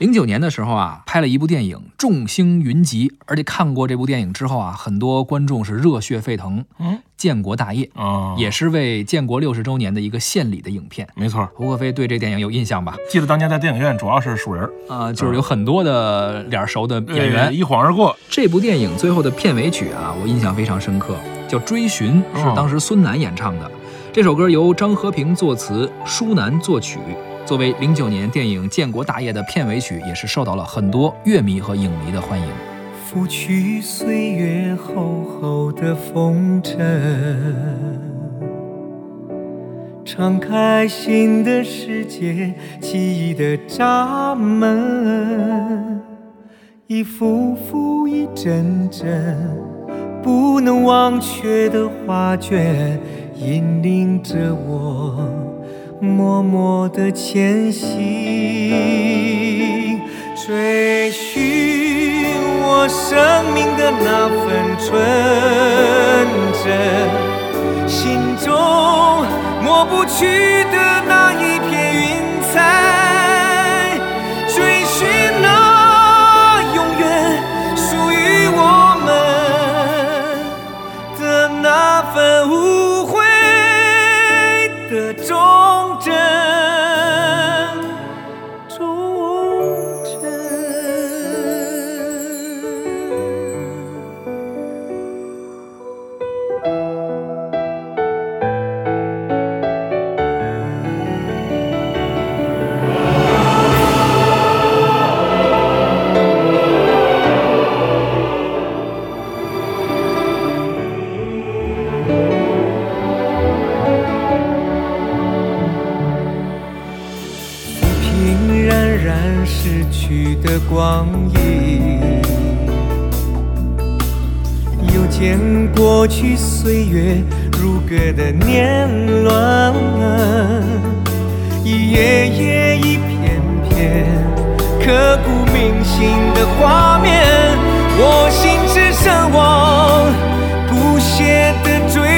零九年的时候啊，拍了一部电影《众星云集》，而且看过这部电影之后啊，很多观众是热血沸腾。嗯，建国大业哦，也是为建国六十周年的一个献礼的影片。没错。胡可飞对这电影有印象吧？记得当年在电影院主要是数人啊，就是有很多的脸熟的演员一晃而过。这部电影最后的片尾曲啊，我印象非常深刻，叫《追寻》，是当时孙楠演唱的。这首歌由张和平作词，舒楠作曲。作为零九年电影《建国大业》的片尾曲，也是受到了很多乐迷和影迷的欢迎。拂去岁月厚厚的风尘，敞开新的世界，记忆的闸门，一幅幅一帧帧不能忘却的画卷，引领着我。默默的前行，追寻我生命的那份纯真，心中抹不去的那一然失去的光阴，又见过去岁月如歌的年轮，一页页，一片片，刻骨铭心的画面，我心之神往，不懈的追。